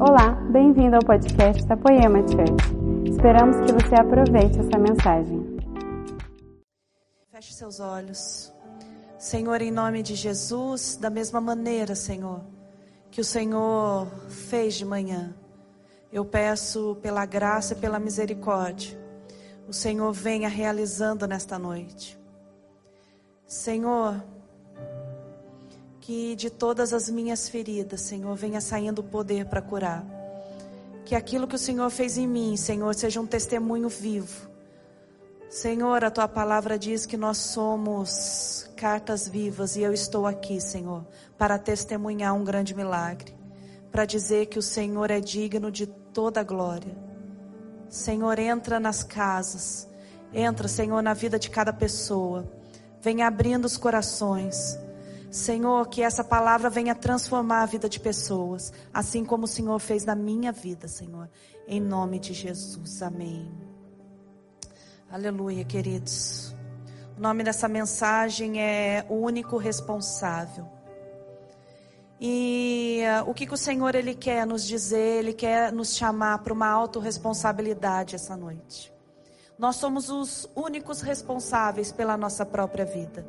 Olá, bem-vindo ao podcast da Poema Church. Esperamos que você aproveite essa mensagem. Feche seus olhos. Senhor, em nome de Jesus, da mesma maneira, Senhor, que o Senhor fez de manhã, eu peço pela graça e pela misericórdia, o Senhor venha realizando nesta noite. Senhor, que de todas as minhas feridas, Senhor, venha saindo o poder para curar. Que aquilo que o Senhor fez em mim, Senhor, seja um testemunho vivo. Senhor, a tua palavra diz que nós somos cartas vivas e eu estou aqui, Senhor, para testemunhar um grande milagre, para dizer que o Senhor é digno de toda a glória. Senhor, entra nas casas, entra, Senhor, na vida de cada pessoa, vem abrindo os corações. Senhor, que essa palavra venha transformar a vida de pessoas, assim como o Senhor fez na minha vida, Senhor. Em nome de Jesus. Amém. Aleluia, queridos. O nome dessa mensagem é O Único Responsável. E uh, o que, que o Senhor ele quer nos dizer? Ele quer nos chamar para uma autorresponsabilidade essa noite. Nós somos os únicos responsáveis pela nossa própria vida.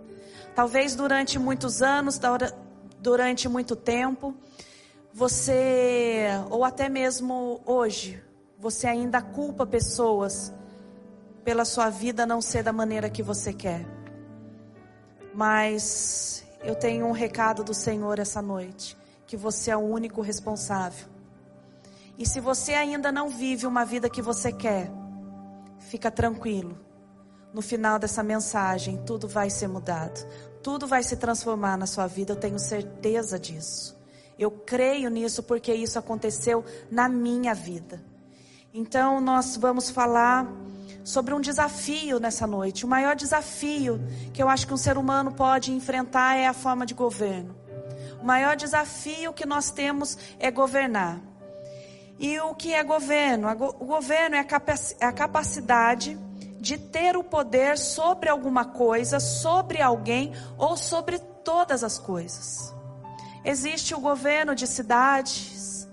Talvez durante muitos anos, durante muito tempo, você, ou até mesmo hoje, você ainda culpa pessoas pela sua vida não ser da maneira que você quer. Mas eu tenho um recado do Senhor essa noite, que você é o único responsável. E se você ainda não vive uma vida que você quer, fica tranquilo. No final dessa mensagem, tudo vai ser mudado. Tudo vai se transformar na sua vida, eu tenho certeza disso. Eu creio nisso porque isso aconteceu na minha vida. Então, nós vamos falar sobre um desafio nessa noite. O maior desafio que eu acho que um ser humano pode enfrentar é a forma de governo. O maior desafio que nós temos é governar. E o que é governo? O governo é a capacidade de ter o poder sobre alguma coisa, sobre alguém ou sobre todas as coisas. Existe o governo de cidades,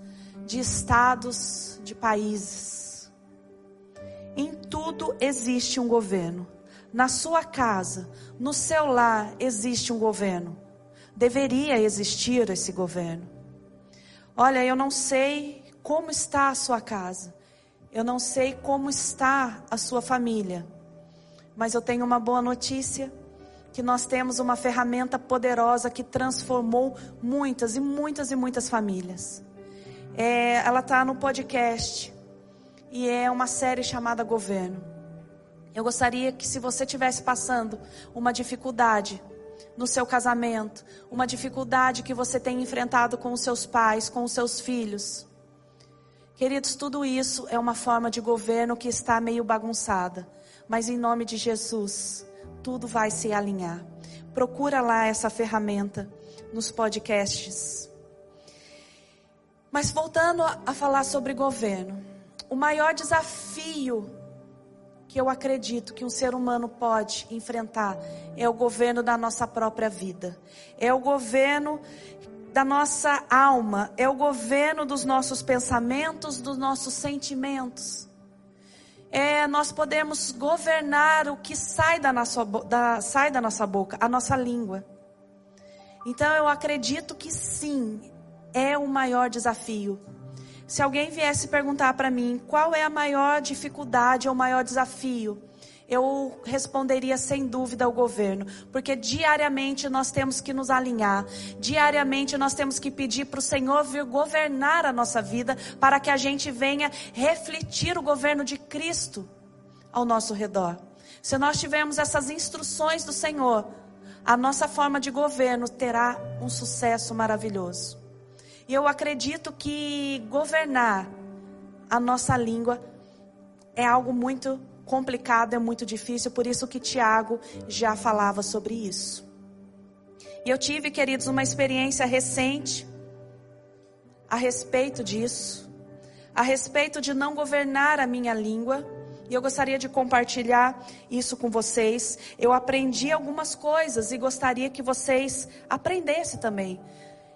de estados, de países. Em tudo existe um governo. Na sua casa, no seu lar, existe um governo. Deveria existir esse governo. Olha, eu não sei como está a sua casa. Eu não sei como está a sua família, mas eu tenho uma boa notícia: que nós temos uma ferramenta poderosa que transformou muitas e muitas e muitas famílias. É, ela está no podcast e é uma série chamada Governo. Eu gostaria que, se você estivesse passando uma dificuldade no seu casamento, uma dificuldade que você tem enfrentado com os seus pais, com os seus filhos, Queridos, tudo isso é uma forma de governo que está meio bagunçada, mas em nome de Jesus, tudo vai se alinhar. Procura lá essa ferramenta nos podcasts. Mas voltando a falar sobre governo, o maior desafio que eu acredito que um ser humano pode enfrentar é o governo da nossa própria vida. É o governo da nossa alma, é o governo dos nossos pensamentos, dos nossos sentimentos. É nós podemos governar o que sai da nossa, da, sai da nossa boca, a nossa língua. Então eu acredito que sim, é o maior desafio. Se alguém viesse perguntar para mim qual é a maior dificuldade ou maior desafio, eu responderia sem dúvida ao governo, porque diariamente nós temos que nos alinhar, diariamente nós temos que pedir para o Senhor vir governar a nossa vida, para que a gente venha refletir o governo de Cristo ao nosso redor. Se nós tivermos essas instruções do Senhor, a nossa forma de governo terá um sucesso maravilhoso. E eu acredito que governar a nossa língua é algo muito complicado, é muito difícil, por isso que Tiago já falava sobre isso. E eu tive, queridos, uma experiência recente a respeito disso, a respeito de não governar a minha língua. E eu gostaria de compartilhar isso com vocês. Eu aprendi algumas coisas e gostaria que vocês aprendessem também.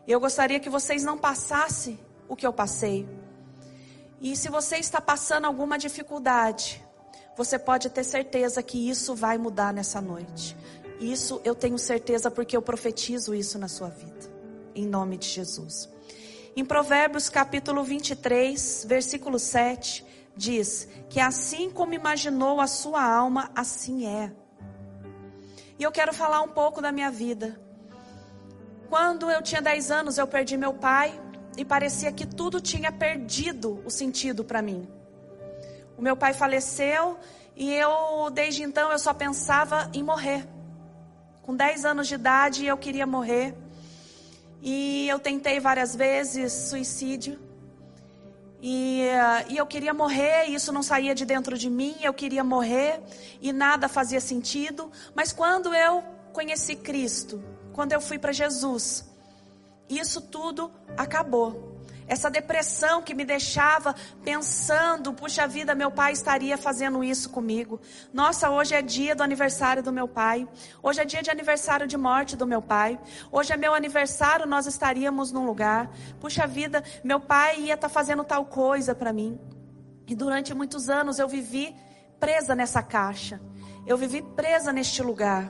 Eu gostaria que vocês não passassem o que eu passei. E se você está passando alguma dificuldade, você pode ter certeza que isso vai mudar nessa noite. Isso eu tenho certeza porque eu profetizo isso na sua vida. Em nome de Jesus. Em Provérbios capítulo 23, versículo 7, diz que assim como imaginou a sua alma, assim é. E eu quero falar um pouco da minha vida. Quando eu tinha 10 anos, eu perdi meu pai e parecia que tudo tinha perdido o sentido para mim. O meu pai faleceu e eu, desde então, eu só pensava em morrer. Com 10 anos de idade, eu queria morrer. E eu tentei várias vezes suicídio. E, e eu queria morrer, e isso não saía de dentro de mim, eu queria morrer, e nada fazia sentido. Mas quando eu conheci Cristo, quando eu fui para Jesus, isso tudo acabou. Essa depressão que me deixava pensando, puxa vida, meu pai estaria fazendo isso comigo. Nossa, hoje é dia do aniversário do meu pai. Hoje é dia de aniversário de morte do meu pai. Hoje é meu aniversário, nós estaríamos num lugar. Puxa vida, meu pai ia estar tá fazendo tal coisa para mim. E durante muitos anos eu vivi presa nessa caixa. Eu vivi presa neste lugar.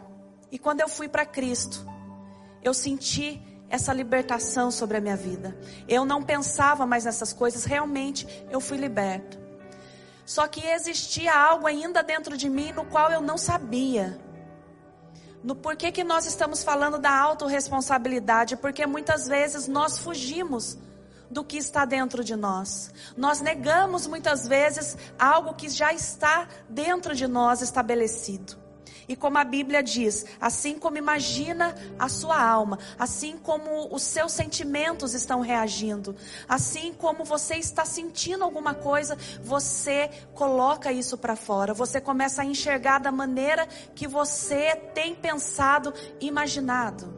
E quando eu fui para Cristo, eu senti essa libertação sobre a minha vida. Eu não pensava mais nessas coisas, realmente eu fui liberto. Só que existia algo ainda dentro de mim no qual eu não sabia. No porquê que nós estamos falando da autorresponsabilidade? Porque muitas vezes nós fugimos do que está dentro de nós. Nós negamos muitas vezes algo que já está dentro de nós estabelecido. E como a Bíblia diz, assim como imagina a sua alma, assim como os seus sentimentos estão reagindo, assim como você está sentindo alguma coisa, você coloca isso para fora. Você começa a enxergar da maneira que você tem pensado, imaginado.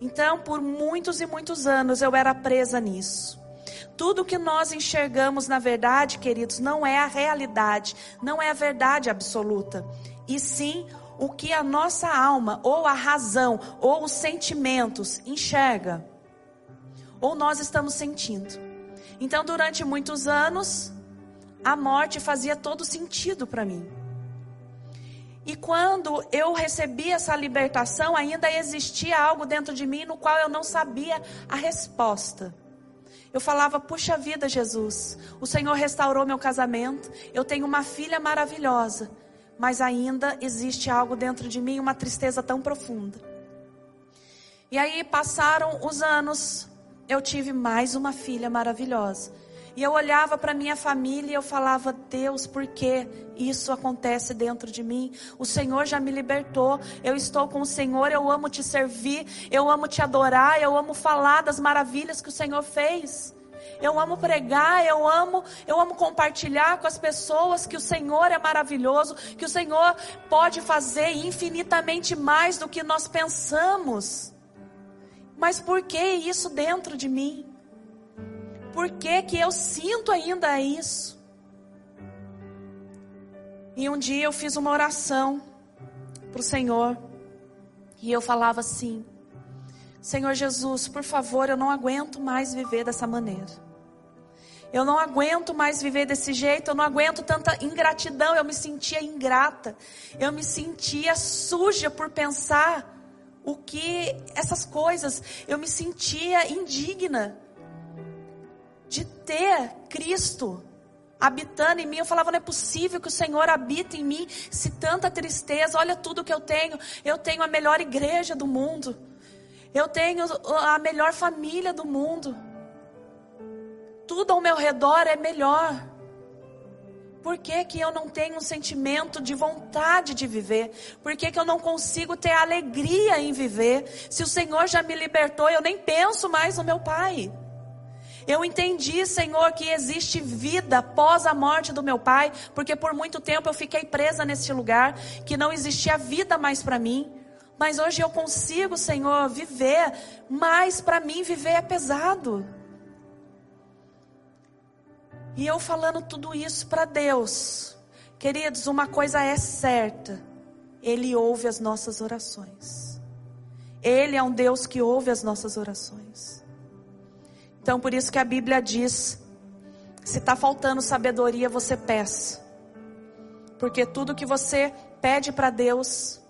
Então, por muitos e muitos anos eu era presa nisso. Tudo que nós enxergamos na verdade, queridos, não é a realidade, não é a verdade absoluta e sim o que a nossa alma, ou a razão, ou os sentimentos enxerga, ou nós estamos sentindo. Então, durante muitos anos, a morte fazia todo sentido para mim. E quando eu recebi essa libertação, ainda existia algo dentro de mim no qual eu não sabia a resposta. Eu falava, puxa vida, Jesus, o Senhor restaurou meu casamento, eu tenho uma filha maravilhosa mas ainda existe algo dentro de mim, uma tristeza tão profunda. E aí passaram os anos, eu tive mais uma filha maravilhosa. E eu olhava para minha família e eu falava: Deus, por que isso acontece dentro de mim? O Senhor já me libertou. Eu estou com o Senhor, eu amo te servir, eu amo te adorar, eu amo falar das maravilhas que o Senhor fez. Eu amo pregar, eu amo, eu amo compartilhar com as pessoas que o Senhor é maravilhoso, que o Senhor pode fazer infinitamente mais do que nós pensamos. Mas por que isso dentro de mim? Por que que eu sinto ainda isso? E um dia eu fiz uma oração para o Senhor e eu falava assim: Senhor Jesus, por favor, eu não aguento mais viver dessa maneira. Eu não aguento mais viver desse jeito, eu não aguento tanta ingratidão, eu me sentia ingrata. Eu me sentia suja por pensar o que essas coisas, eu me sentia indigna de ter Cristo habitando em mim. Eu falava, não é possível que o Senhor habite em mim se tanta tristeza. Olha tudo que eu tenho. Eu tenho a melhor igreja do mundo. Eu tenho a melhor família do mundo tudo ao meu redor é melhor. Por que, que eu não tenho um sentimento de vontade de viver? Por que, que eu não consigo ter alegria em viver? Se o Senhor já me libertou, eu nem penso mais no meu Pai. Eu entendi, Senhor, que existe vida após a morte do meu pai, porque por muito tempo eu fiquei presa nesse lugar, que não existia vida mais para mim. Mas hoje eu consigo, Senhor, viver, mas para mim viver é pesado. E eu falando tudo isso para Deus. Queridos, uma coisa é certa: Ele ouve as nossas orações. Ele é um Deus que ouve as nossas orações. Então, por isso que a Bíblia diz Se está faltando sabedoria, você peça. Porque tudo que você pede para Deus,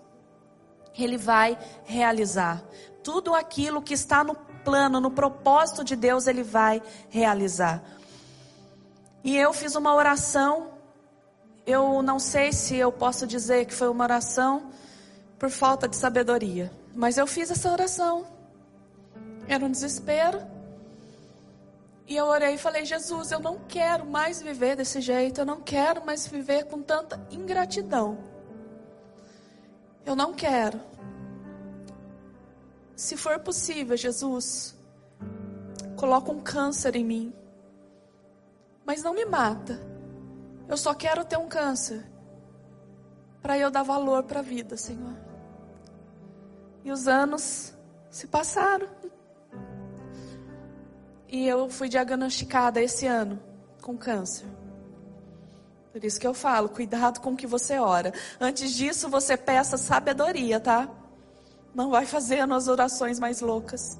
Ele vai realizar. Tudo aquilo que está no plano, no propósito de Deus, Ele vai realizar. E eu fiz uma oração. Eu não sei se eu posso dizer que foi uma oração por falta de sabedoria, mas eu fiz essa oração. Era um desespero. E eu orei e falei: Jesus, eu não quero mais viver desse jeito. Eu não quero mais viver com tanta ingratidão. Eu não quero. Se for possível, Jesus, coloca um câncer em mim. Mas não me mata. Eu só quero ter um câncer. Para eu dar valor para a vida, Senhor. E os anos se passaram. E eu fui diagnosticada esse ano com câncer. Por isso que eu falo, cuidado com o que você ora. Antes disso, você peça sabedoria, tá? Não vai fazendo as orações mais loucas.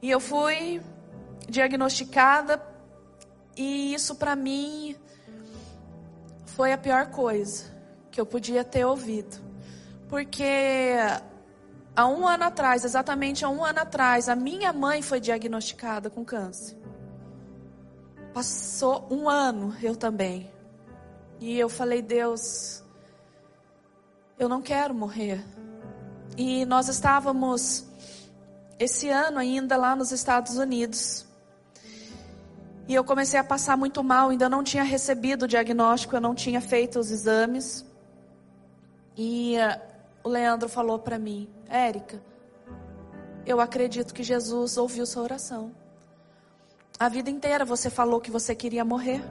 E eu fui diagnosticada e isso para mim foi a pior coisa que eu podia ter ouvido. Porque há um ano atrás, exatamente há um ano atrás, a minha mãe foi diagnosticada com câncer. Passou um ano, eu também. E eu falei, Deus, eu não quero morrer. E nós estávamos esse ano ainda lá nos Estados Unidos. E eu comecei a passar muito mal, ainda não tinha recebido o diagnóstico, eu não tinha feito os exames. E uh, o Leandro falou para mim: Érica, eu acredito que Jesus ouviu sua oração. A vida inteira você falou que você queria morrer.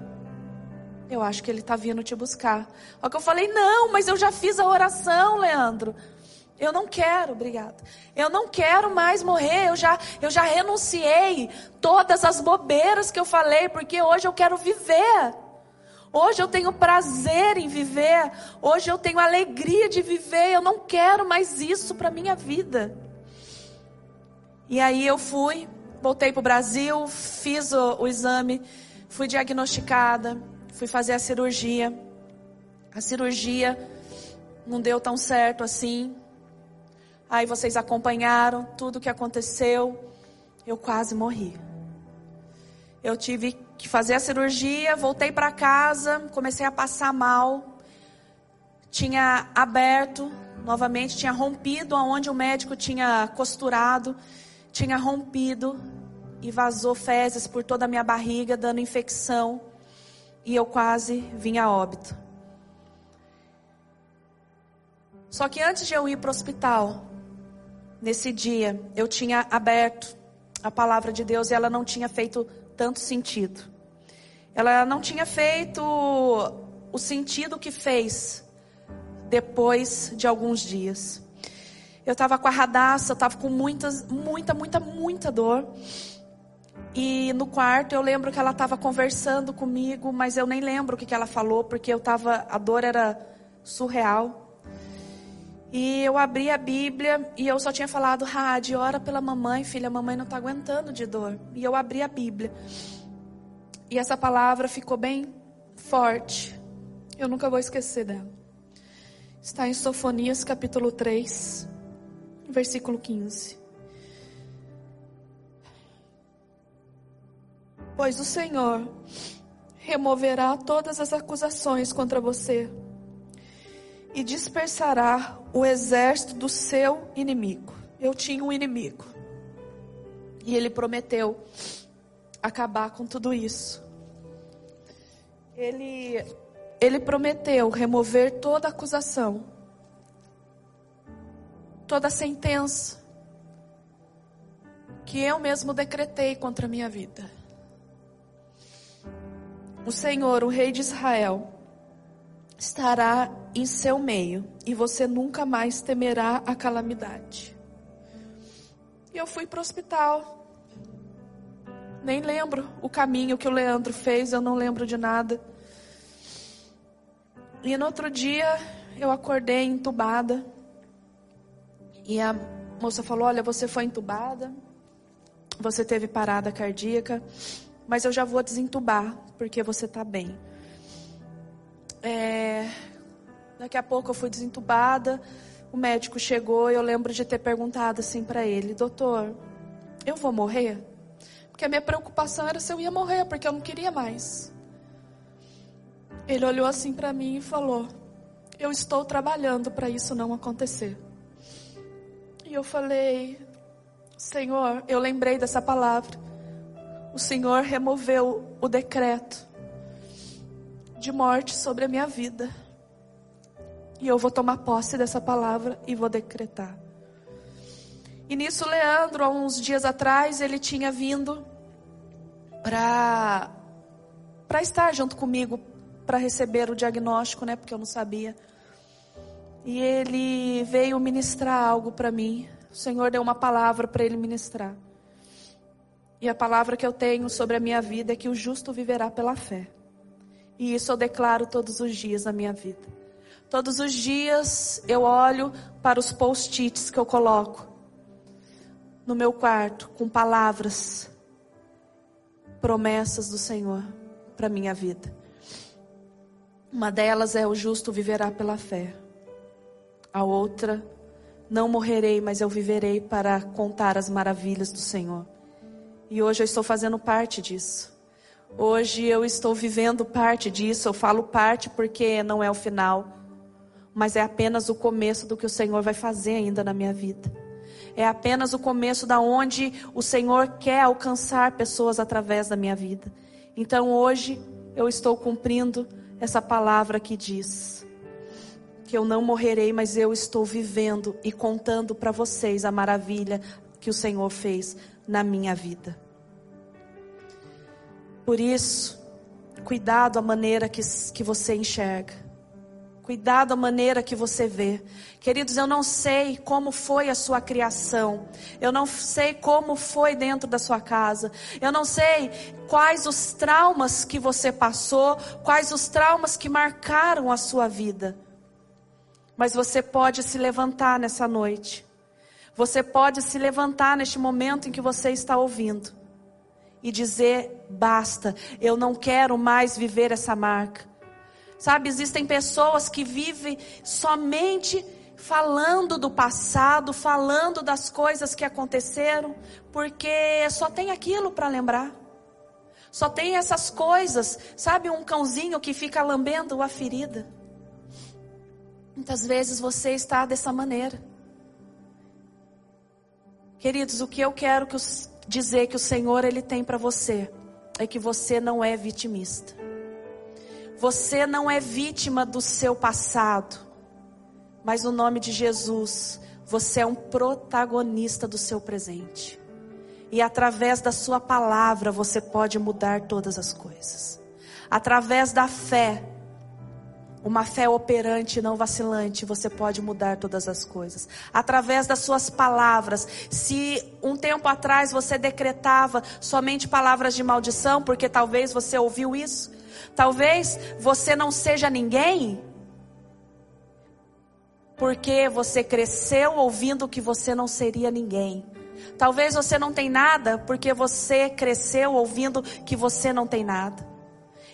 Eu acho que ele está vindo te buscar. Só que eu falei: Não, mas eu já fiz a oração, Leandro. Eu não quero, obrigada. Eu não quero mais morrer. Eu já, eu já renunciei todas as bobeiras que eu falei, porque hoje eu quero viver. Hoje eu tenho prazer em viver. Hoje eu tenho alegria de viver. Eu não quero mais isso para minha vida. E aí eu fui, voltei para o Brasil, fiz o, o exame, fui diagnosticada, fui fazer a cirurgia. A cirurgia não deu tão certo assim. Aí vocês acompanharam tudo o que aconteceu. Eu quase morri. Eu tive que fazer a cirurgia, voltei para casa, comecei a passar mal. Tinha aberto novamente, tinha rompido aonde o médico tinha costurado, tinha rompido e vazou fezes por toda a minha barriga, dando infecção. E eu quase vim a óbito. Só que antes de eu ir para o hospital, nesse dia eu tinha aberto a palavra de Deus e ela não tinha feito tanto sentido. Ela não tinha feito o sentido que fez depois de alguns dias. Eu estava com a radaça, eu estava com muitas, muita, muita, muita dor. E no quarto eu lembro que ela estava conversando comigo, mas eu nem lembro o que, que ela falou, porque eu tava, a dor era surreal. E eu abri a Bíblia e eu só tinha falado, Rádio, ora pela mamãe, filha, a mamãe não está aguentando de dor. E eu abri a Bíblia. E essa palavra ficou bem forte. Eu nunca vou esquecer dela. Está em Sofonias capítulo 3, versículo 15. Pois o Senhor removerá todas as acusações contra você e dispersará o exército do seu inimigo. Eu tinha um inimigo. E ele prometeu acabar com tudo isso. Ele ele prometeu remover toda acusação, toda sentença que eu mesmo decretei contra a minha vida. O Senhor, o Rei de Israel, estará em seu meio e você nunca mais temerá a calamidade. E eu fui para o hospital. Nem lembro o caminho que o Leandro fez, eu não lembro de nada. E no outro dia eu acordei entubada. E a moça falou: Olha, você foi entubada, você teve parada cardíaca mas eu já vou desentubar, porque você está bem. É, daqui a pouco eu fui desentubada, o médico chegou e eu lembro de ter perguntado assim para ele: Doutor, eu vou morrer? Porque a minha preocupação era se eu ia morrer, porque eu não queria mais. Ele olhou assim para mim e falou: Eu estou trabalhando para isso não acontecer. E eu falei: Senhor, eu lembrei dessa palavra. O Senhor removeu o decreto de morte sobre a minha vida. E eu vou tomar posse dessa palavra e vou decretar. E nisso, Leandro, há uns dias atrás, ele tinha vindo para para estar junto comigo para receber o diagnóstico, né? Porque eu não sabia. E ele veio ministrar algo para mim. O Senhor deu uma palavra para ele ministrar. E a palavra que eu tenho sobre a minha vida é que o justo viverá pela fé. E isso eu declaro todos os dias na minha vida. Todos os dias eu olho para os post-its que eu coloco no meu quarto com palavras, promessas do Senhor para minha vida. Uma delas é o justo viverá pela fé. A outra, não morrerei, mas eu viverei para contar as maravilhas do Senhor. E hoje eu estou fazendo parte disso. Hoje eu estou vivendo parte disso. Eu falo parte porque não é o final, mas é apenas o começo do que o Senhor vai fazer ainda na minha vida. É apenas o começo da onde o Senhor quer alcançar pessoas através da minha vida. Então hoje eu estou cumprindo essa palavra que diz que eu não morrerei, mas eu estou vivendo e contando para vocês a maravilha que o Senhor fez na minha vida. Por isso, cuidado a maneira que, que você enxerga. Cuidado a maneira que você vê. Queridos, eu não sei como foi a sua criação. Eu não sei como foi dentro da sua casa. Eu não sei quais os traumas que você passou, quais os traumas que marcaram a sua vida. Mas você pode se levantar nessa noite. Você pode se levantar neste momento em que você está ouvindo e dizer: basta, eu não quero mais viver essa marca. Sabe, existem pessoas que vivem somente falando do passado, falando das coisas que aconteceram, porque só tem aquilo para lembrar. Só tem essas coisas, sabe, um cãozinho que fica lambendo a ferida. Muitas vezes você está dessa maneira. Queridos, o que eu quero que os, dizer que o Senhor ele tem para você é que você não é vitimista. Você não é vítima do seu passado, mas no nome de Jesus, você é um protagonista do seu presente. E através da sua palavra você pode mudar todas as coisas. Através da fé, uma fé operante, não vacilante, você pode mudar todas as coisas. Através das suas palavras. Se um tempo atrás você decretava somente palavras de maldição, porque talvez você ouviu isso, Talvez você não seja ninguém, porque você cresceu ouvindo que você não seria ninguém. Talvez você não tem nada, porque você cresceu ouvindo que você não tem nada.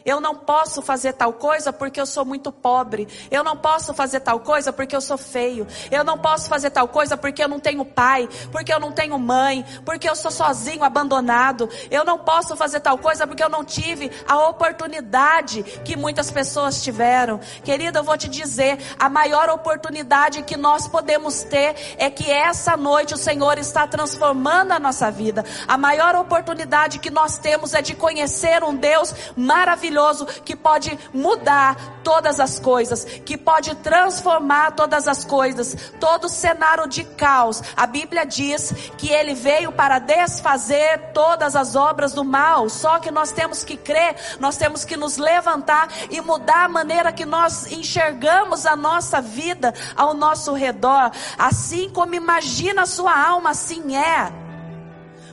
Eu não posso fazer tal coisa porque eu sou muito pobre. Eu não posso fazer tal coisa porque eu sou feio. Eu não posso fazer tal coisa porque eu não tenho pai, porque eu não tenho mãe, porque eu sou sozinho, abandonado. Eu não posso fazer tal coisa porque eu não tive a oportunidade que muitas pessoas tiveram. Querida, eu vou te dizer, a maior oportunidade que nós podemos ter é que essa noite o Senhor está transformando a nossa vida. A maior oportunidade que nós temos é de conhecer um Deus maravilhoso maravilhoso que pode mudar todas as coisas, que pode transformar todas as coisas, todo cenário de caos. A Bíblia diz que ele veio para desfazer todas as obras do mal. Só que nós temos que crer, nós temos que nos levantar e mudar a maneira que nós enxergamos a nossa vida ao nosso redor. Assim como imagina a sua alma, assim é.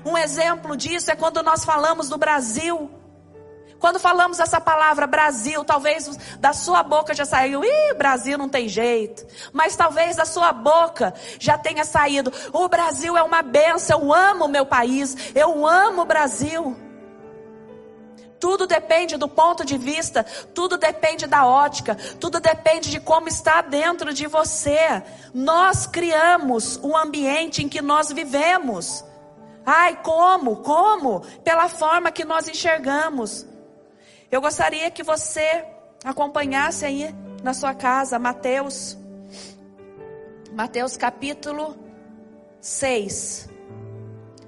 Um exemplo disso é quando nós falamos do Brasil. Quando falamos essa palavra Brasil, talvez da sua boca já saiu, ih, Brasil não tem jeito. Mas talvez da sua boca já tenha saído, o Brasil é uma benção, eu amo o meu país, eu amo o Brasil. Tudo depende do ponto de vista, tudo depende da ótica, tudo depende de como está dentro de você. Nós criamos o ambiente em que nós vivemos. Ai, como? Como? Pela forma que nós enxergamos. Eu gostaria que você acompanhasse aí na sua casa Mateus Mateus capítulo 6,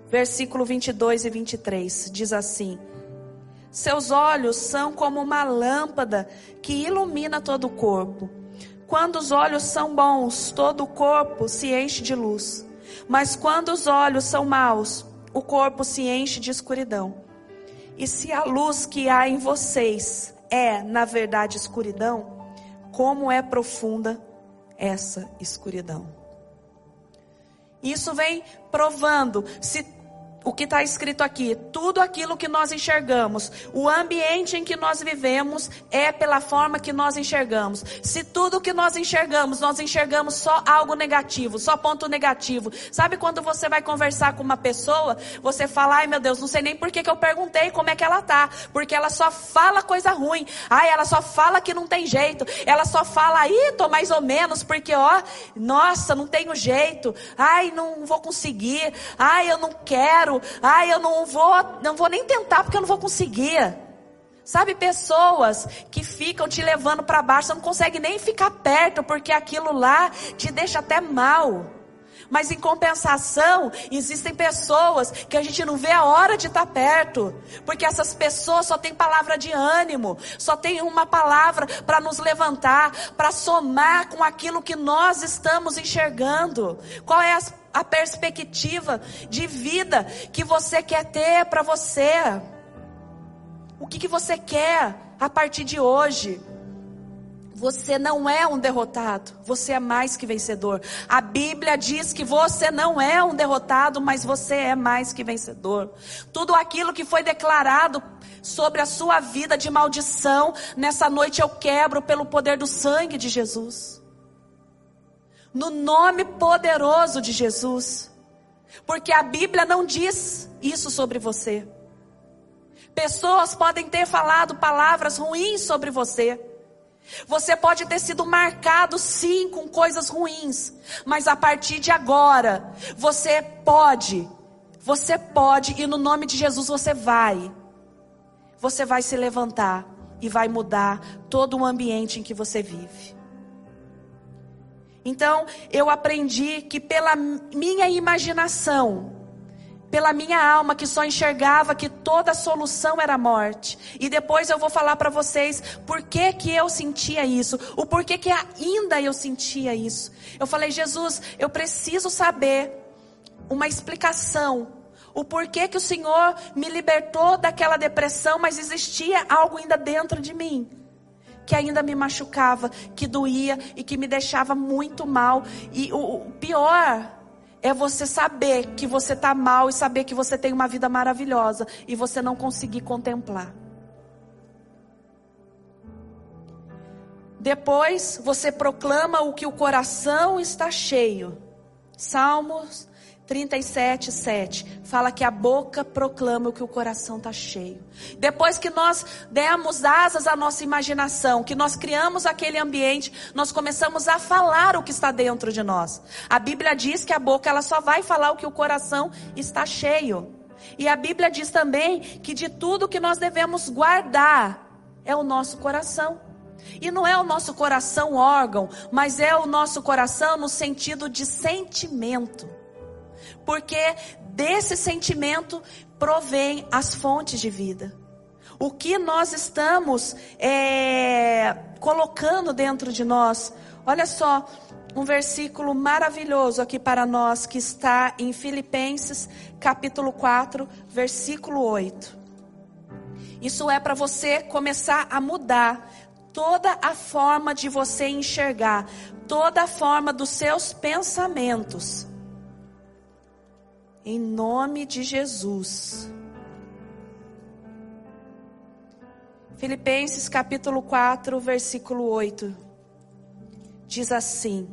versículo 22 e 23, diz assim: Seus olhos são como uma lâmpada que ilumina todo o corpo. Quando os olhos são bons, todo o corpo se enche de luz. Mas quando os olhos são maus, o corpo se enche de escuridão. E se a luz que há em vocês é, na verdade, escuridão, como é profunda essa escuridão. Isso vem provando se o que está escrito aqui, tudo aquilo que nós enxergamos, o ambiente em que nós vivemos é pela forma que nós enxergamos. Se tudo que nós enxergamos, nós enxergamos só algo negativo, só ponto negativo. Sabe quando você vai conversar com uma pessoa, você fala, ai meu Deus, não sei nem por que, que eu perguntei como é que ela tá, porque ela só fala coisa ruim. Ai, ela só fala que não tem jeito. Ela só fala, aí tô mais ou menos, porque ó, nossa, não tenho jeito. Ai, não vou conseguir. Ai, eu não quero quero. Ai, eu não vou, não vou nem tentar porque eu não vou conseguir. Sabe, pessoas que ficam te levando para baixo, você não consegue nem ficar perto porque aquilo lá te deixa até mal. Mas em compensação, existem pessoas que a gente não vê a hora de estar perto, porque essas pessoas só têm palavra de ânimo, só tem uma palavra para nos levantar, para somar com aquilo que nós estamos enxergando. Qual é a, a perspectiva de vida que você quer ter para você? O que, que você quer a partir de hoje? Você não é um derrotado, você é mais que vencedor. A Bíblia diz que você não é um derrotado, mas você é mais que vencedor. Tudo aquilo que foi declarado sobre a sua vida de maldição, nessa noite eu quebro pelo poder do sangue de Jesus. No nome poderoso de Jesus. Porque a Bíblia não diz isso sobre você. Pessoas podem ter falado palavras ruins sobre você. Você pode ter sido marcado sim com coisas ruins, mas a partir de agora, você pode, você pode, e no nome de Jesus você vai. Você vai se levantar e vai mudar todo o ambiente em que você vive. Então, eu aprendi que pela minha imaginação, pela minha alma que só enxergava que toda solução era morte. E depois eu vou falar para vocês por que que eu sentia isso, o porquê que ainda eu sentia isso. Eu falei, Jesus, eu preciso saber uma explicação. O porquê que o Senhor me libertou daquela depressão, mas existia algo ainda dentro de mim que ainda me machucava, que doía e que me deixava muito mal. E o, o pior é você saber que você está mal e saber que você tem uma vida maravilhosa e você não conseguir contemplar. Depois você proclama o que o coração está cheio. Salmos 37, 7 fala que a boca proclama o que o coração está cheio. Depois que nós demos asas à nossa imaginação, que nós criamos aquele ambiente, nós começamos a falar o que está dentro de nós. A Bíblia diz que a boca ela só vai falar o que o coração está cheio. E a Bíblia diz também que de tudo que nós devemos guardar é o nosso coração. E não é o nosso coração órgão, mas é o nosso coração no sentido de sentimento porque desse sentimento provém as fontes de vida. O que nós estamos é, colocando dentro de nós. Olha só, um versículo maravilhoso aqui para nós que está em Filipenses, capítulo 4, versículo 8. Isso é para você começar a mudar toda a forma de você enxergar, toda a forma dos seus pensamentos. Em nome de Jesus. Filipenses capítulo 4, versículo 8. Diz assim: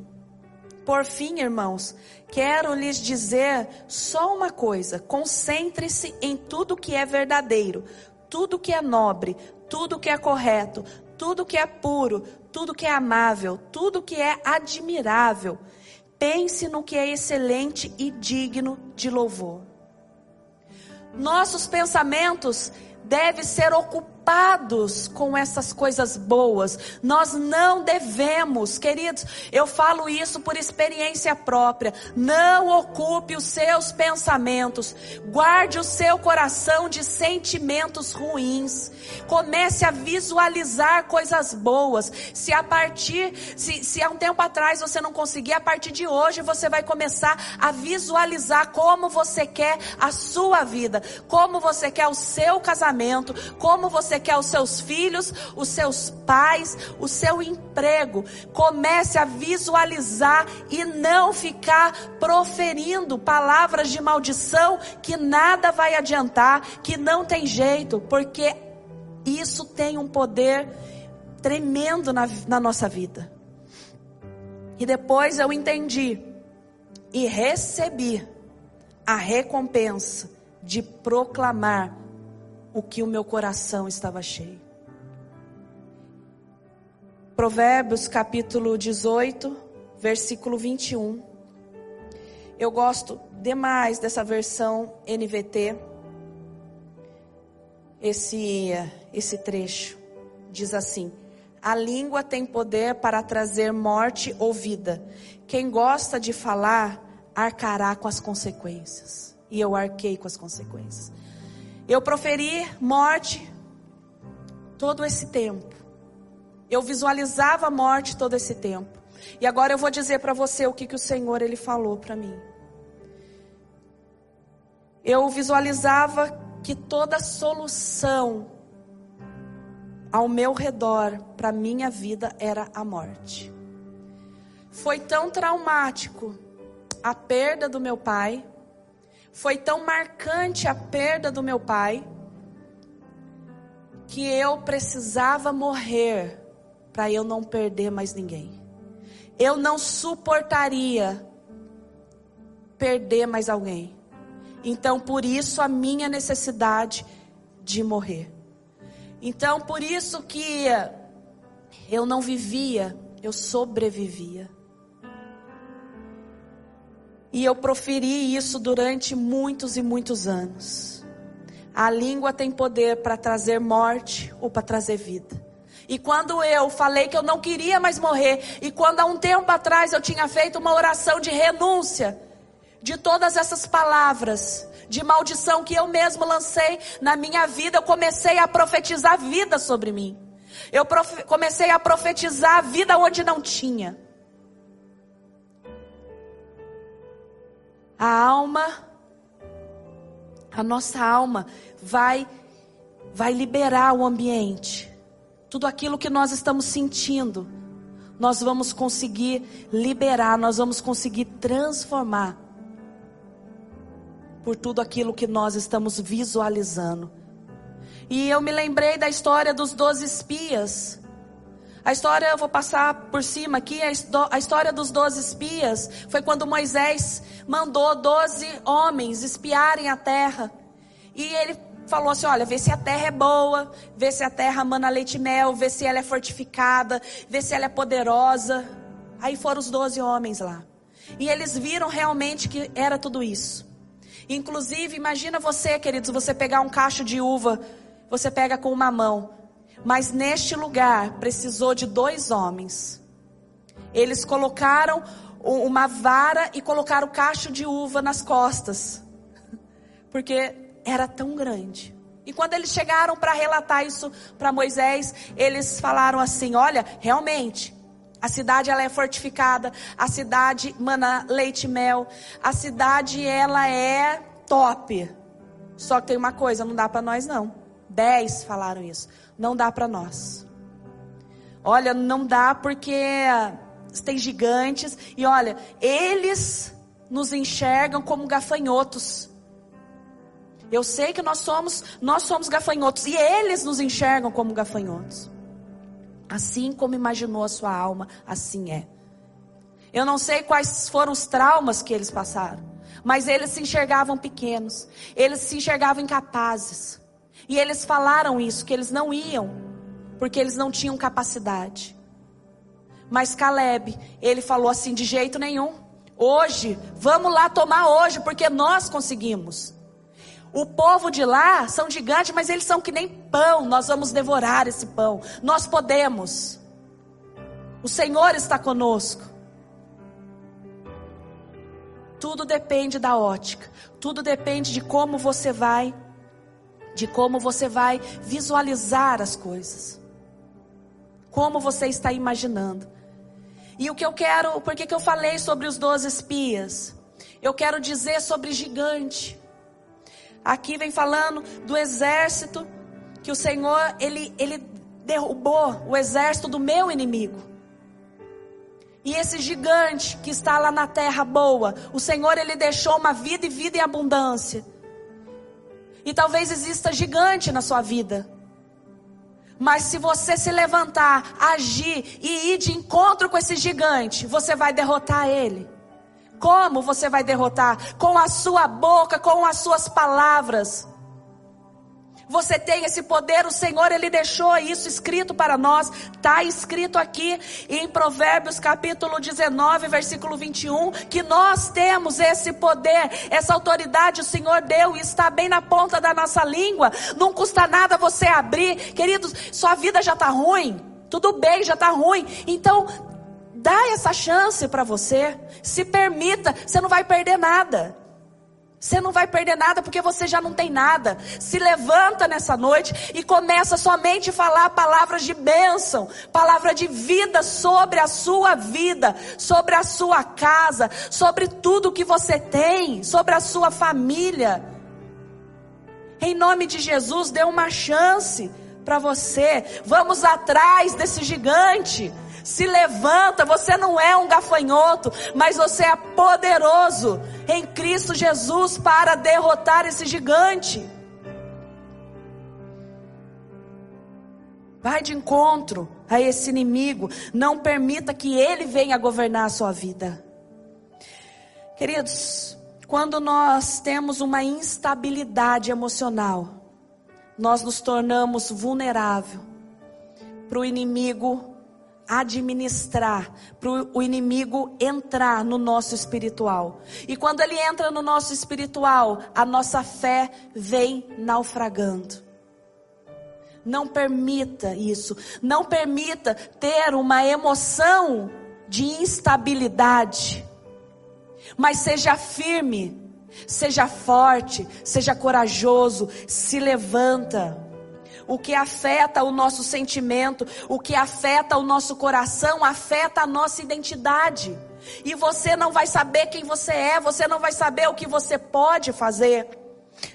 Por fim, irmãos, quero lhes dizer só uma coisa: concentre-se em tudo que é verdadeiro, tudo que é nobre, tudo que é correto, tudo que é puro, tudo que é amável, tudo que é admirável. Pense no que é excelente e digno de louvor. Nossos pensamentos devem ser ocupados preocupados com essas coisas boas. Nós não devemos, queridos, eu falo isso por experiência própria. Não ocupe os seus pensamentos. Guarde o seu coração de sentimentos ruins. Comece a visualizar coisas boas. Se a partir, se, se há um tempo atrás você não conseguir, a partir de hoje você vai começar a visualizar como você quer a sua vida, como você quer o seu casamento, como você quer os seus filhos, os seus pais, o seu emprego. Comece a visualizar e não ficar proferindo palavras de maldição que nada vai adiantar, que não tem jeito, porque isso tem um poder tremendo na, na nossa vida. E depois eu entendi e recebi a recompensa de proclamar o que o meu coração estava cheio. Provérbios capítulo 18, versículo 21. Eu gosto demais dessa versão NVT. Esse esse trecho diz assim: A língua tem poder para trazer morte ou vida. Quem gosta de falar arcará com as consequências. E eu arquei com as consequências. Eu proferi morte todo esse tempo. Eu visualizava a morte todo esse tempo. E agora eu vou dizer para você o que, que o Senhor ele falou para mim. Eu visualizava que toda solução ao meu redor para minha vida era a morte. Foi tão traumático a perda do meu pai foi tão marcante a perda do meu pai que eu precisava morrer para eu não perder mais ninguém. Eu não suportaria perder mais alguém. Então, por isso a minha necessidade de morrer. Então, por isso que eu não vivia, eu sobrevivia. E eu proferi isso durante muitos e muitos anos. A língua tem poder para trazer morte ou para trazer vida. E quando eu falei que eu não queria mais morrer, e quando há um tempo atrás eu tinha feito uma oração de renúncia de todas essas palavras de maldição que eu mesmo lancei na minha vida, eu comecei a profetizar vida sobre mim. Eu comecei a profetizar vida onde não tinha. A alma, a nossa alma vai vai liberar o ambiente. Tudo aquilo que nós estamos sentindo, nós vamos conseguir liberar, nós vamos conseguir transformar por tudo aquilo que nós estamos visualizando. E eu me lembrei da história dos doze espias a história, eu vou passar por cima aqui, a história dos doze espias foi quando Moisés mandou doze homens espiarem a terra. E ele falou assim: olha, vê se a terra é boa, vê se a terra mana leite e mel, vê se ela é fortificada, vê se ela é poderosa. Aí foram os doze homens lá. E eles viram realmente que era tudo isso. Inclusive, imagina você, queridos, você pegar um cacho de uva, você pega com uma mão. Mas neste lugar precisou de dois homens. Eles colocaram uma vara e colocaram o cacho de uva nas costas, porque era tão grande. E quando eles chegaram para relatar isso para Moisés, eles falaram assim: Olha, realmente, a cidade ela é fortificada, a cidade mana leite e mel, a cidade ela é top. Só que tem uma coisa, não dá para nós não. Dez falaram isso não dá para nós. Olha, não dá porque tem gigantes e olha, eles nos enxergam como gafanhotos. Eu sei que nós somos, nós somos gafanhotos e eles nos enxergam como gafanhotos. Assim como imaginou a sua alma, assim é. Eu não sei quais foram os traumas que eles passaram, mas eles se enxergavam pequenos, eles se enxergavam incapazes. E eles falaram isso, que eles não iam, porque eles não tinham capacidade. Mas Caleb, ele falou assim: de jeito nenhum. Hoje, vamos lá tomar hoje, porque nós conseguimos. O povo de lá são gigantes, mas eles são que nem pão. Nós vamos devorar esse pão. Nós podemos. O Senhor está conosco. Tudo depende da ótica. Tudo depende de como você vai, de como você vai visualizar as coisas. Como você está imaginando. E o que eu quero, por que, eu falei sobre os doze espias? Eu quero dizer sobre gigante. Aqui vem falando do exército que o Senhor ele, ele derrubou o exército do meu inimigo. E esse gigante que está lá na terra boa, o Senhor ele deixou uma vida e vida em abundância. E talvez exista gigante na sua vida. Mas se você se levantar, agir e ir de encontro com esse gigante, você vai derrotar ele. Como você vai derrotar? Com a sua boca, com as suas palavras. Você tem esse poder, o Senhor ele deixou isso escrito para nós. Está escrito aqui em Provérbios capítulo 19, versículo 21, que nós temos esse poder, essa autoridade o Senhor deu e está bem na ponta da nossa língua. Não custa nada você abrir. Queridos, sua vida já está ruim. Tudo bem, já está ruim. Então, dá essa chance para você. Se permita, você não vai perder nada. Você não vai perder nada porque você já não tem nada. Se levanta nessa noite e começa somente a falar palavras de bênção, palavra de vida sobre a sua vida, sobre a sua casa, sobre tudo que você tem, sobre a sua família. Em nome de Jesus, dê uma chance para você. Vamos atrás desse gigante. Se levanta, você não é um gafanhoto, mas você é poderoso em Cristo Jesus para derrotar esse gigante. Vai de encontro a esse inimigo, não permita que ele venha governar a sua vida. Queridos, quando nós temos uma instabilidade emocional, nós nos tornamos vulnerável para o inimigo administrar, para o inimigo entrar no nosso espiritual. E quando ele entra no nosso espiritual, a nossa fé vem naufragando. Não permita isso. Não permita ter uma emoção de instabilidade. Mas seja firme, seja forte, seja corajoso, se levanta o que afeta o nosso sentimento, o que afeta o nosso coração, afeta a nossa identidade. E você não vai saber quem você é, você não vai saber o que você pode fazer.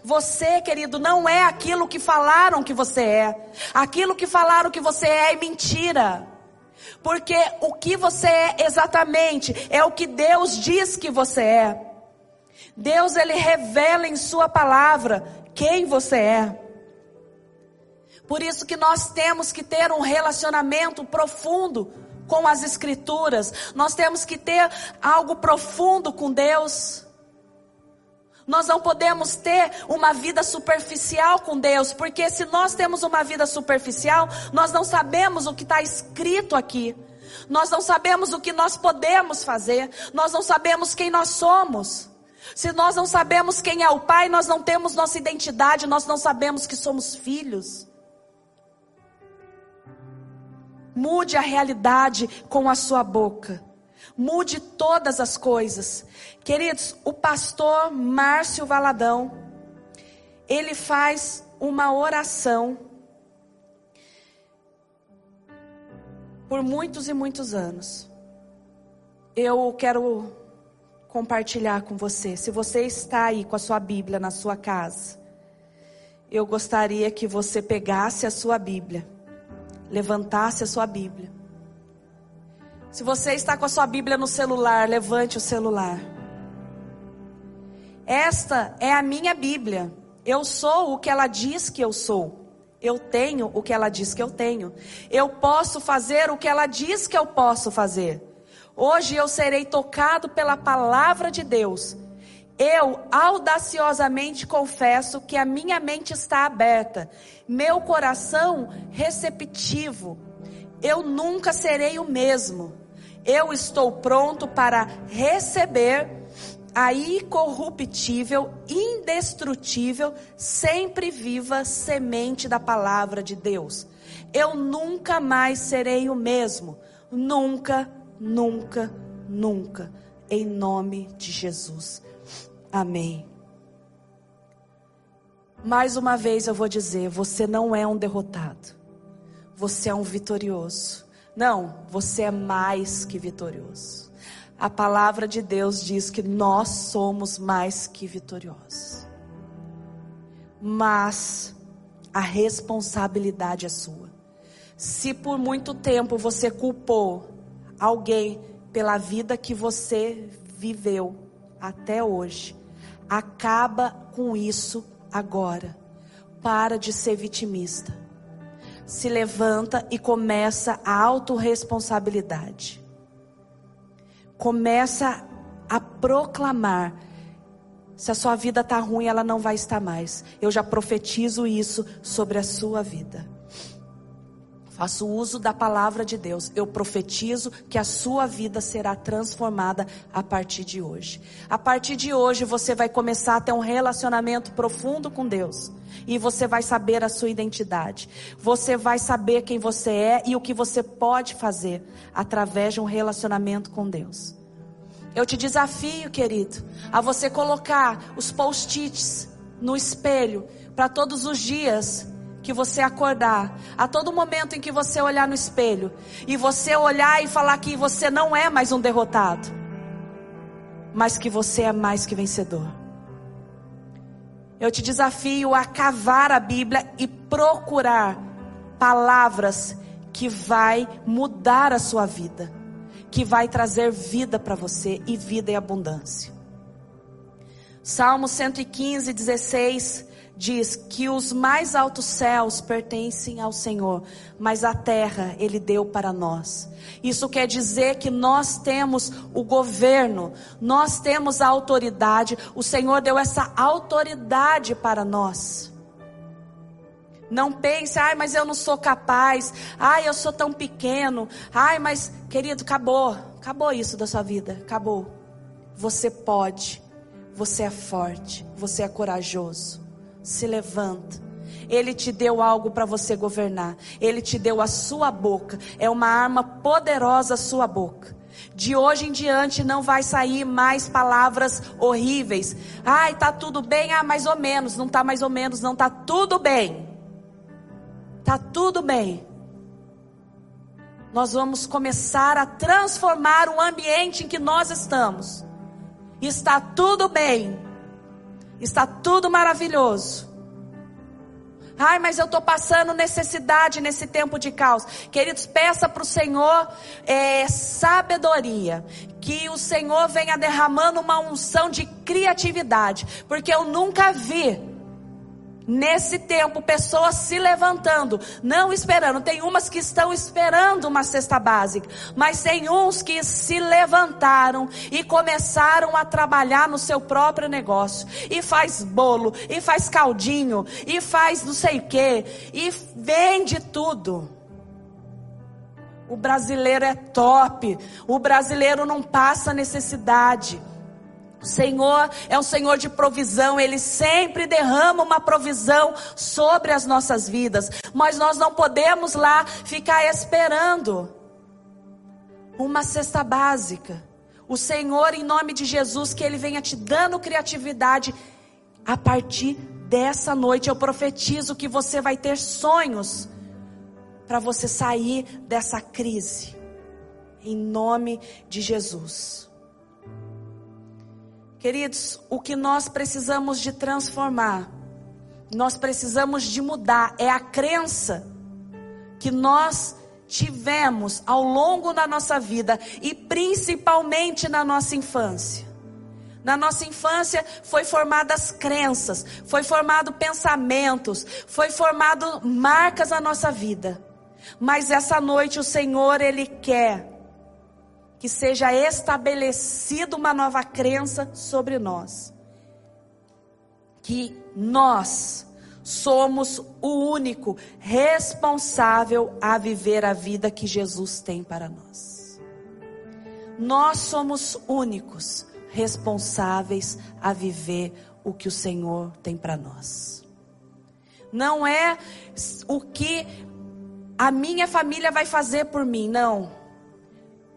Você, querido, não é aquilo que falaram que você é. Aquilo que falaram que você é é mentira. Porque o que você é exatamente é o que Deus diz que você é. Deus ele revela em sua palavra quem você é. Por isso que nós temos que ter um relacionamento profundo com as escrituras. Nós temos que ter algo profundo com Deus. Nós não podemos ter uma vida superficial com Deus, porque se nós temos uma vida superficial, nós não sabemos o que está escrito aqui. Nós não sabemos o que nós podemos fazer. Nós não sabemos quem nós somos. Se nós não sabemos quem é o Pai, nós não temos nossa identidade, nós não sabemos que somos filhos. Mude a realidade com a sua boca. Mude todas as coisas. Queridos, o pastor Márcio Valadão, ele faz uma oração por muitos e muitos anos. Eu quero compartilhar com você. Se você está aí com a sua Bíblia na sua casa, eu gostaria que você pegasse a sua Bíblia levantasse a sua Bíblia. Se você está com a sua Bíblia no celular, levante o celular. Esta é a minha Bíblia. Eu sou o que ela diz que eu sou. Eu tenho o que ela diz que eu tenho. Eu posso fazer o que ela diz que eu posso fazer. Hoje eu serei tocado pela palavra de Deus, Eu audaciosamente confesso que a minha mente está aberta, meu coração receptivo. Eu nunca serei o mesmo. Eu estou pronto para receber a incorruptível, indestrutível, sempre viva semente da palavra de Deus. Eu nunca mais serei o mesmo. Nunca, nunca, nunca. Em nome de Jesus. Amém. Mais uma vez eu vou dizer: você não é um derrotado, você é um vitorioso. Não, você é mais que vitorioso. A palavra de Deus diz que nós somos mais que vitoriosos. Mas a responsabilidade é sua. Se por muito tempo você culpou alguém pela vida que você viveu até hoje, acaba com isso agora. Para de ser vitimista. Se levanta e começa a autorresponsabilidade. Começa a proclamar. Se a sua vida está ruim, ela não vai estar mais. Eu já profetizo isso sobre a sua vida. Faço uso da palavra de Deus. Eu profetizo que a sua vida será transformada a partir de hoje. A partir de hoje você vai começar a ter um relacionamento profundo com Deus. E você vai saber a sua identidade. Você vai saber quem você é e o que você pode fazer através de um relacionamento com Deus. Eu te desafio, querido, a você colocar os post-its no espelho para todos os dias que você acordar, a todo momento em que você olhar no espelho e você olhar e falar que você não é mais um derrotado, mas que você é mais que vencedor. Eu te desafio a cavar a Bíblia e procurar palavras que vai mudar a sua vida, que vai trazer vida para você e vida em abundância. Salmo 115, 16 diz que os mais altos céus pertencem ao Senhor, mas a terra Ele deu para nós. Isso quer dizer que nós temos o governo, nós temos a autoridade, o Senhor deu essa autoridade para nós. Não pense, ai, mas eu não sou capaz, ai, eu sou tão pequeno, ai, mas, querido, acabou, acabou isso da sua vida, acabou. Você pode, você é forte, você é corajoso se levanta. Ele te deu algo para você governar. Ele te deu a sua boca. É uma arma poderosa a sua boca. De hoje em diante não vai sair mais palavras horríveis. Ai, tá tudo bem, ah, mais ou menos. Não tá mais ou menos, não tá tudo bem. Tá tudo bem. Nós vamos começar a transformar o ambiente em que nós estamos. Está tudo bem. Está tudo maravilhoso. Ai, mas eu estou passando necessidade nesse tempo de caos. Queridos, peça para o Senhor é, sabedoria. Que o Senhor venha derramando uma unção de criatividade. Porque eu nunca vi Nesse tempo, pessoas se levantando, não esperando. Tem umas que estão esperando uma cesta básica, mas tem uns que se levantaram e começaram a trabalhar no seu próprio negócio. E faz bolo, e faz caldinho, e faz não sei o que, e vende tudo. O brasileiro é top, o brasileiro não passa necessidade. Senhor é um Senhor de provisão, Ele sempre derrama uma provisão sobre as nossas vidas, mas nós não podemos lá ficar esperando uma cesta básica. O Senhor, em nome de Jesus, que Ele venha te dando criatividade a partir dessa noite. Eu profetizo que você vai ter sonhos para você sair dessa crise, em nome de Jesus. Queridos, o que nós precisamos de transformar, nós precisamos de mudar, é a crença que nós tivemos ao longo da nossa vida e principalmente na nossa infância. Na nossa infância foi formadas crenças, foi formado pensamentos, foi formado marcas na nossa vida. Mas essa noite o Senhor ele quer que seja estabelecida uma nova crença sobre nós. que nós somos o único responsável a viver a vida que Jesus tem para nós. Nós somos únicos responsáveis a viver o que o Senhor tem para nós. Não é o que a minha família vai fazer por mim, não.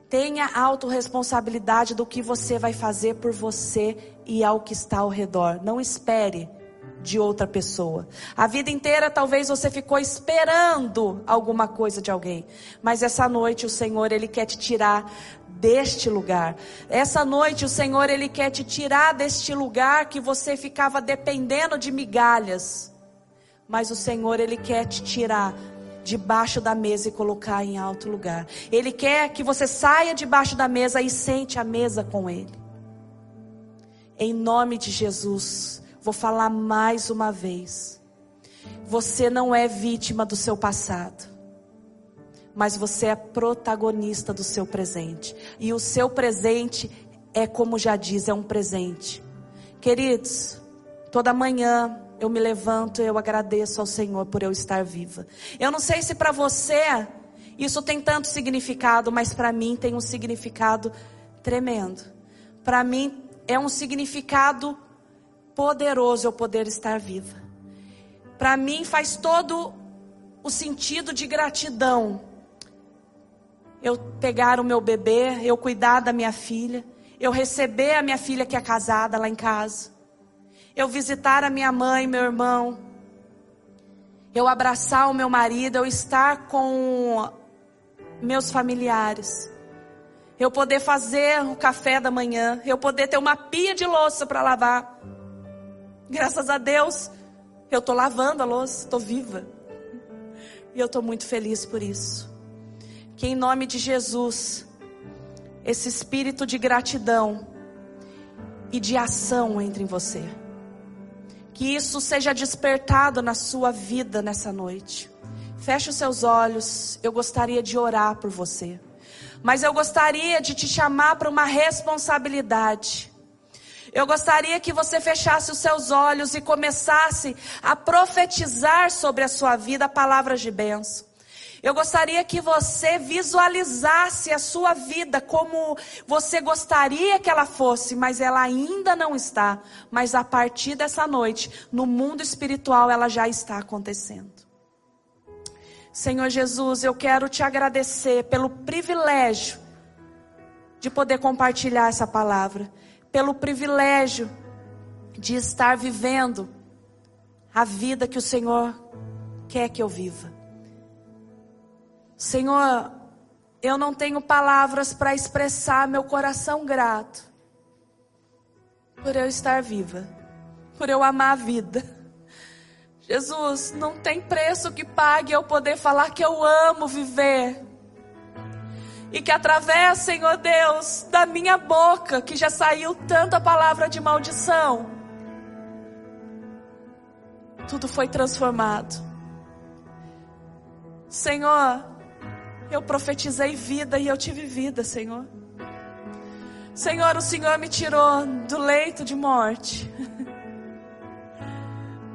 Tenha autorresponsabilidade do que você vai fazer por você e ao que está ao redor. Não espere de outra pessoa. A vida inteira talvez você ficou esperando alguma coisa de alguém, mas essa noite o Senhor ele quer te tirar deste lugar. Essa noite o Senhor ele quer te tirar deste lugar que você ficava dependendo de migalhas. Mas o Senhor ele quer te tirar debaixo da mesa e colocar em alto lugar. Ele quer que você saia debaixo da mesa e sente a mesa com Ele. Em nome de Jesus, vou falar mais uma vez. Você não é vítima do seu passado, mas você é protagonista do seu presente. E o seu presente é, como já diz, é um presente. Queridos, toda manhã eu me levanto e eu agradeço ao Senhor por eu estar viva. Eu não sei se para você isso tem tanto significado, mas para mim tem um significado tremendo. Para mim é um significado poderoso eu poder estar viva. Para mim faz todo o sentido de gratidão. Eu pegar o meu bebê, eu cuidar da minha filha, eu receber a minha filha que é casada lá em casa eu visitar a minha mãe, meu irmão, eu abraçar o meu marido, eu estar com meus familiares, eu poder fazer o café da manhã, eu poder ter uma pia de louça para lavar. Graças a Deus, eu estou lavando a louça, estou viva. E eu estou muito feliz por isso. Que em nome de Jesus, esse espírito de gratidão e de ação entre em você. Que isso seja despertado na sua vida nessa noite. Feche os seus olhos. Eu gostaria de orar por você. Mas eu gostaria de te chamar para uma responsabilidade. Eu gostaria que você fechasse os seus olhos e começasse a profetizar sobre a sua vida palavras de bênção. Eu gostaria que você visualizasse a sua vida como você gostaria que ela fosse, mas ela ainda não está. Mas a partir dessa noite, no mundo espiritual, ela já está acontecendo. Senhor Jesus, eu quero te agradecer pelo privilégio de poder compartilhar essa palavra, pelo privilégio de estar vivendo a vida que o Senhor quer que eu viva. Senhor, eu não tenho palavras para expressar meu coração grato por eu estar viva, por eu amar a vida. Jesus, não tem preço que pague eu poder falar que eu amo viver. E que através, Senhor Deus, da minha boca, que já saiu tanta palavra de maldição, tudo foi transformado. Senhor, eu profetizei vida e eu tive vida, Senhor. Senhor, o Senhor me tirou do leito de morte.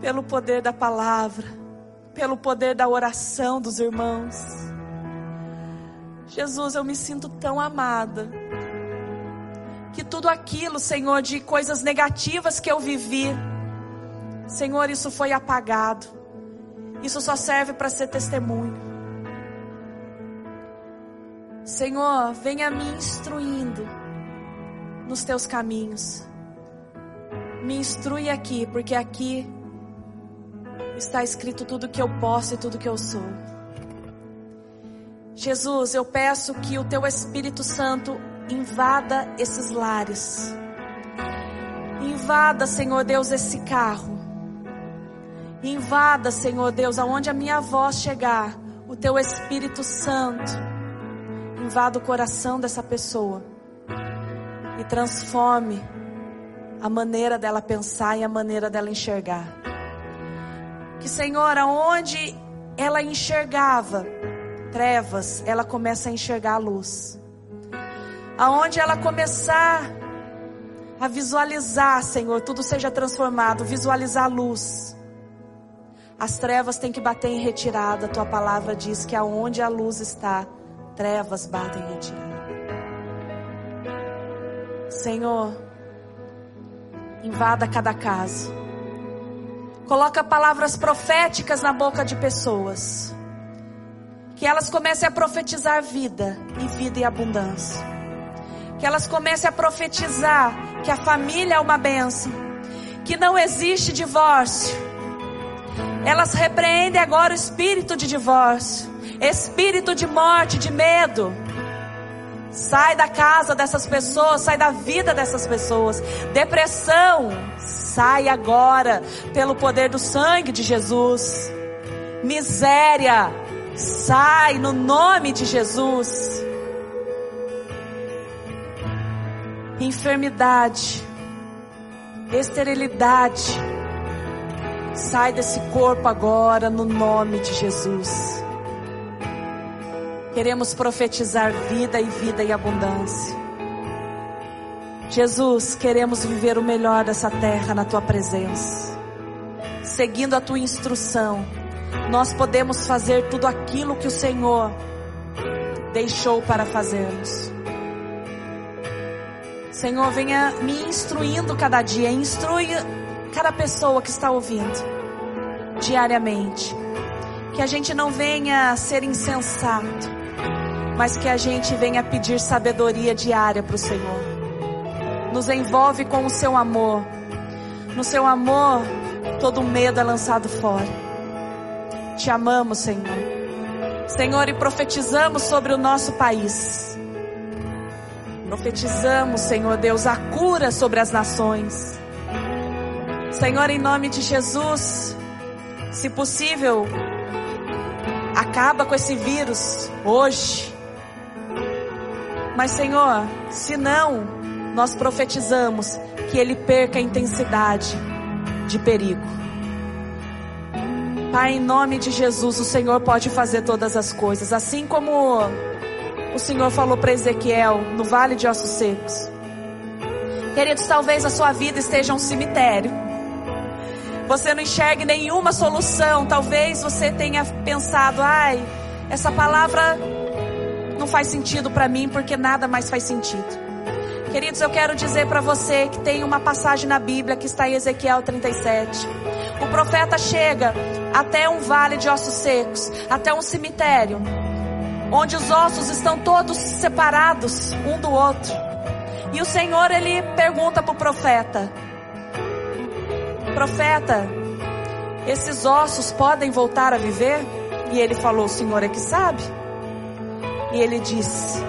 pelo poder da palavra, pelo poder da oração dos irmãos. Jesus, eu me sinto tão amada. Que tudo aquilo, Senhor, de coisas negativas que eu vivi, Senhor, isso foi apagado. Isso só serve para ser testemunho. Senhor, venha me instruindo nos teus caminhos. Me instrui aqui, porque aqui está escrito tudo que eu posso e tudo que eu sou. Jesus, eu peço que o teu Espírito Santo invada esses lares. Invada, Senhor Deus, esse carro. Invada, Senhor Deus, aonde a minha voz chegar, o teu Espírito Santo invada o coração dessa pessoa e transforme a maneira dela pensar e a maneira dela enxergar. Que, Senhor, aonde ela enxergava trevas, ela começa a enxergar a luz. Aonde ela começar a visualizar, Senhor, tudo seja transformado, visualizar a luz. As trevas têm que bater em retirada. A tua palavra diz que aonde a luz está, trevas batem em retirada. Senhor, invada cada casa. Coloca palavras proféticas na boca de pessoas. Que elas comecem a profetizar vida e vida e abundância. Que elas comecem a profetizar que a família é uma bênção. Que não existe divórcio. Elas repreendem agora o espírito de divórcio, espírito de morte, de medo. Sai da casa dessas pessoas, sai da vida dessas pessoas. Depressão, sai agora pelo poder do sangue de Jesus. Miséria, sai no nome de Jesus. Enfermidade, esterilidade, sai desse corpo agora no nome de Jesus. Queremos profetizar vida e vida e abundância. Jesus, queremos viver o melhor dessa terra na tua presença. Seguindo a tua instrução, nós podemos fazer tudo aquilo que o Senhor deixou para fazermos. Senhor, venha me instruindo cada dia, instrui cada pessoa que está ouvindo diariamente. Que a gente não venha ser insensato, mas que a gente venha pedir sabedoria diária para o Senhor. Nos envolve com o seu amor. No seu amor, todo medo é lançado fora. Te amamos, Senhor. Senhor, e profetizamos sobre o nosso país. Profetizamos, Senhor Deus, a cura sobre as nações. Senhor, em nome de Jesus, se possível, acaba com esse vírus hoje. Mas, Senhor, se não, nós profetizamos que ele perca a intensidade de perigo. Pai, em nome de Jesus, o Senhor pode fazer todas as coisas, assim como o Senhor falou para Ezequiel no vale de ossos secos. Queridos, talvez a sua vida esteja um cemitério. Você não enxergue nenhuma solução. Talvez você tenha pensado, ai, essa palavra não faz sentido para mim porque nada mais faz sentido. Queridos, eu quero dizer para você que tem uma passagem na Bíblia que está em Ezequiel 37. O profeta chega até um vale de ossos secos, até um cemitério, onde os ossos estão todos separados um do outro. E o Senhor ele pergunta para o profeta: Profeta, esses ossos podem voltar a viver? E ele falou: O Senhor é que sabe. E ele disse: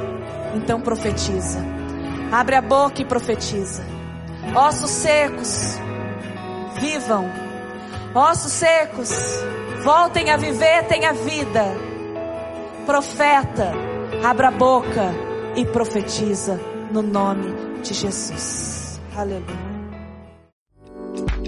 Então profetiza. Abre a boca e profetiza. Ossos secos, vivam. Ossos secos, voltem a viver, tenha vida. Profeta, abra a boca e profetiza no nome de Jesus. Aleluia.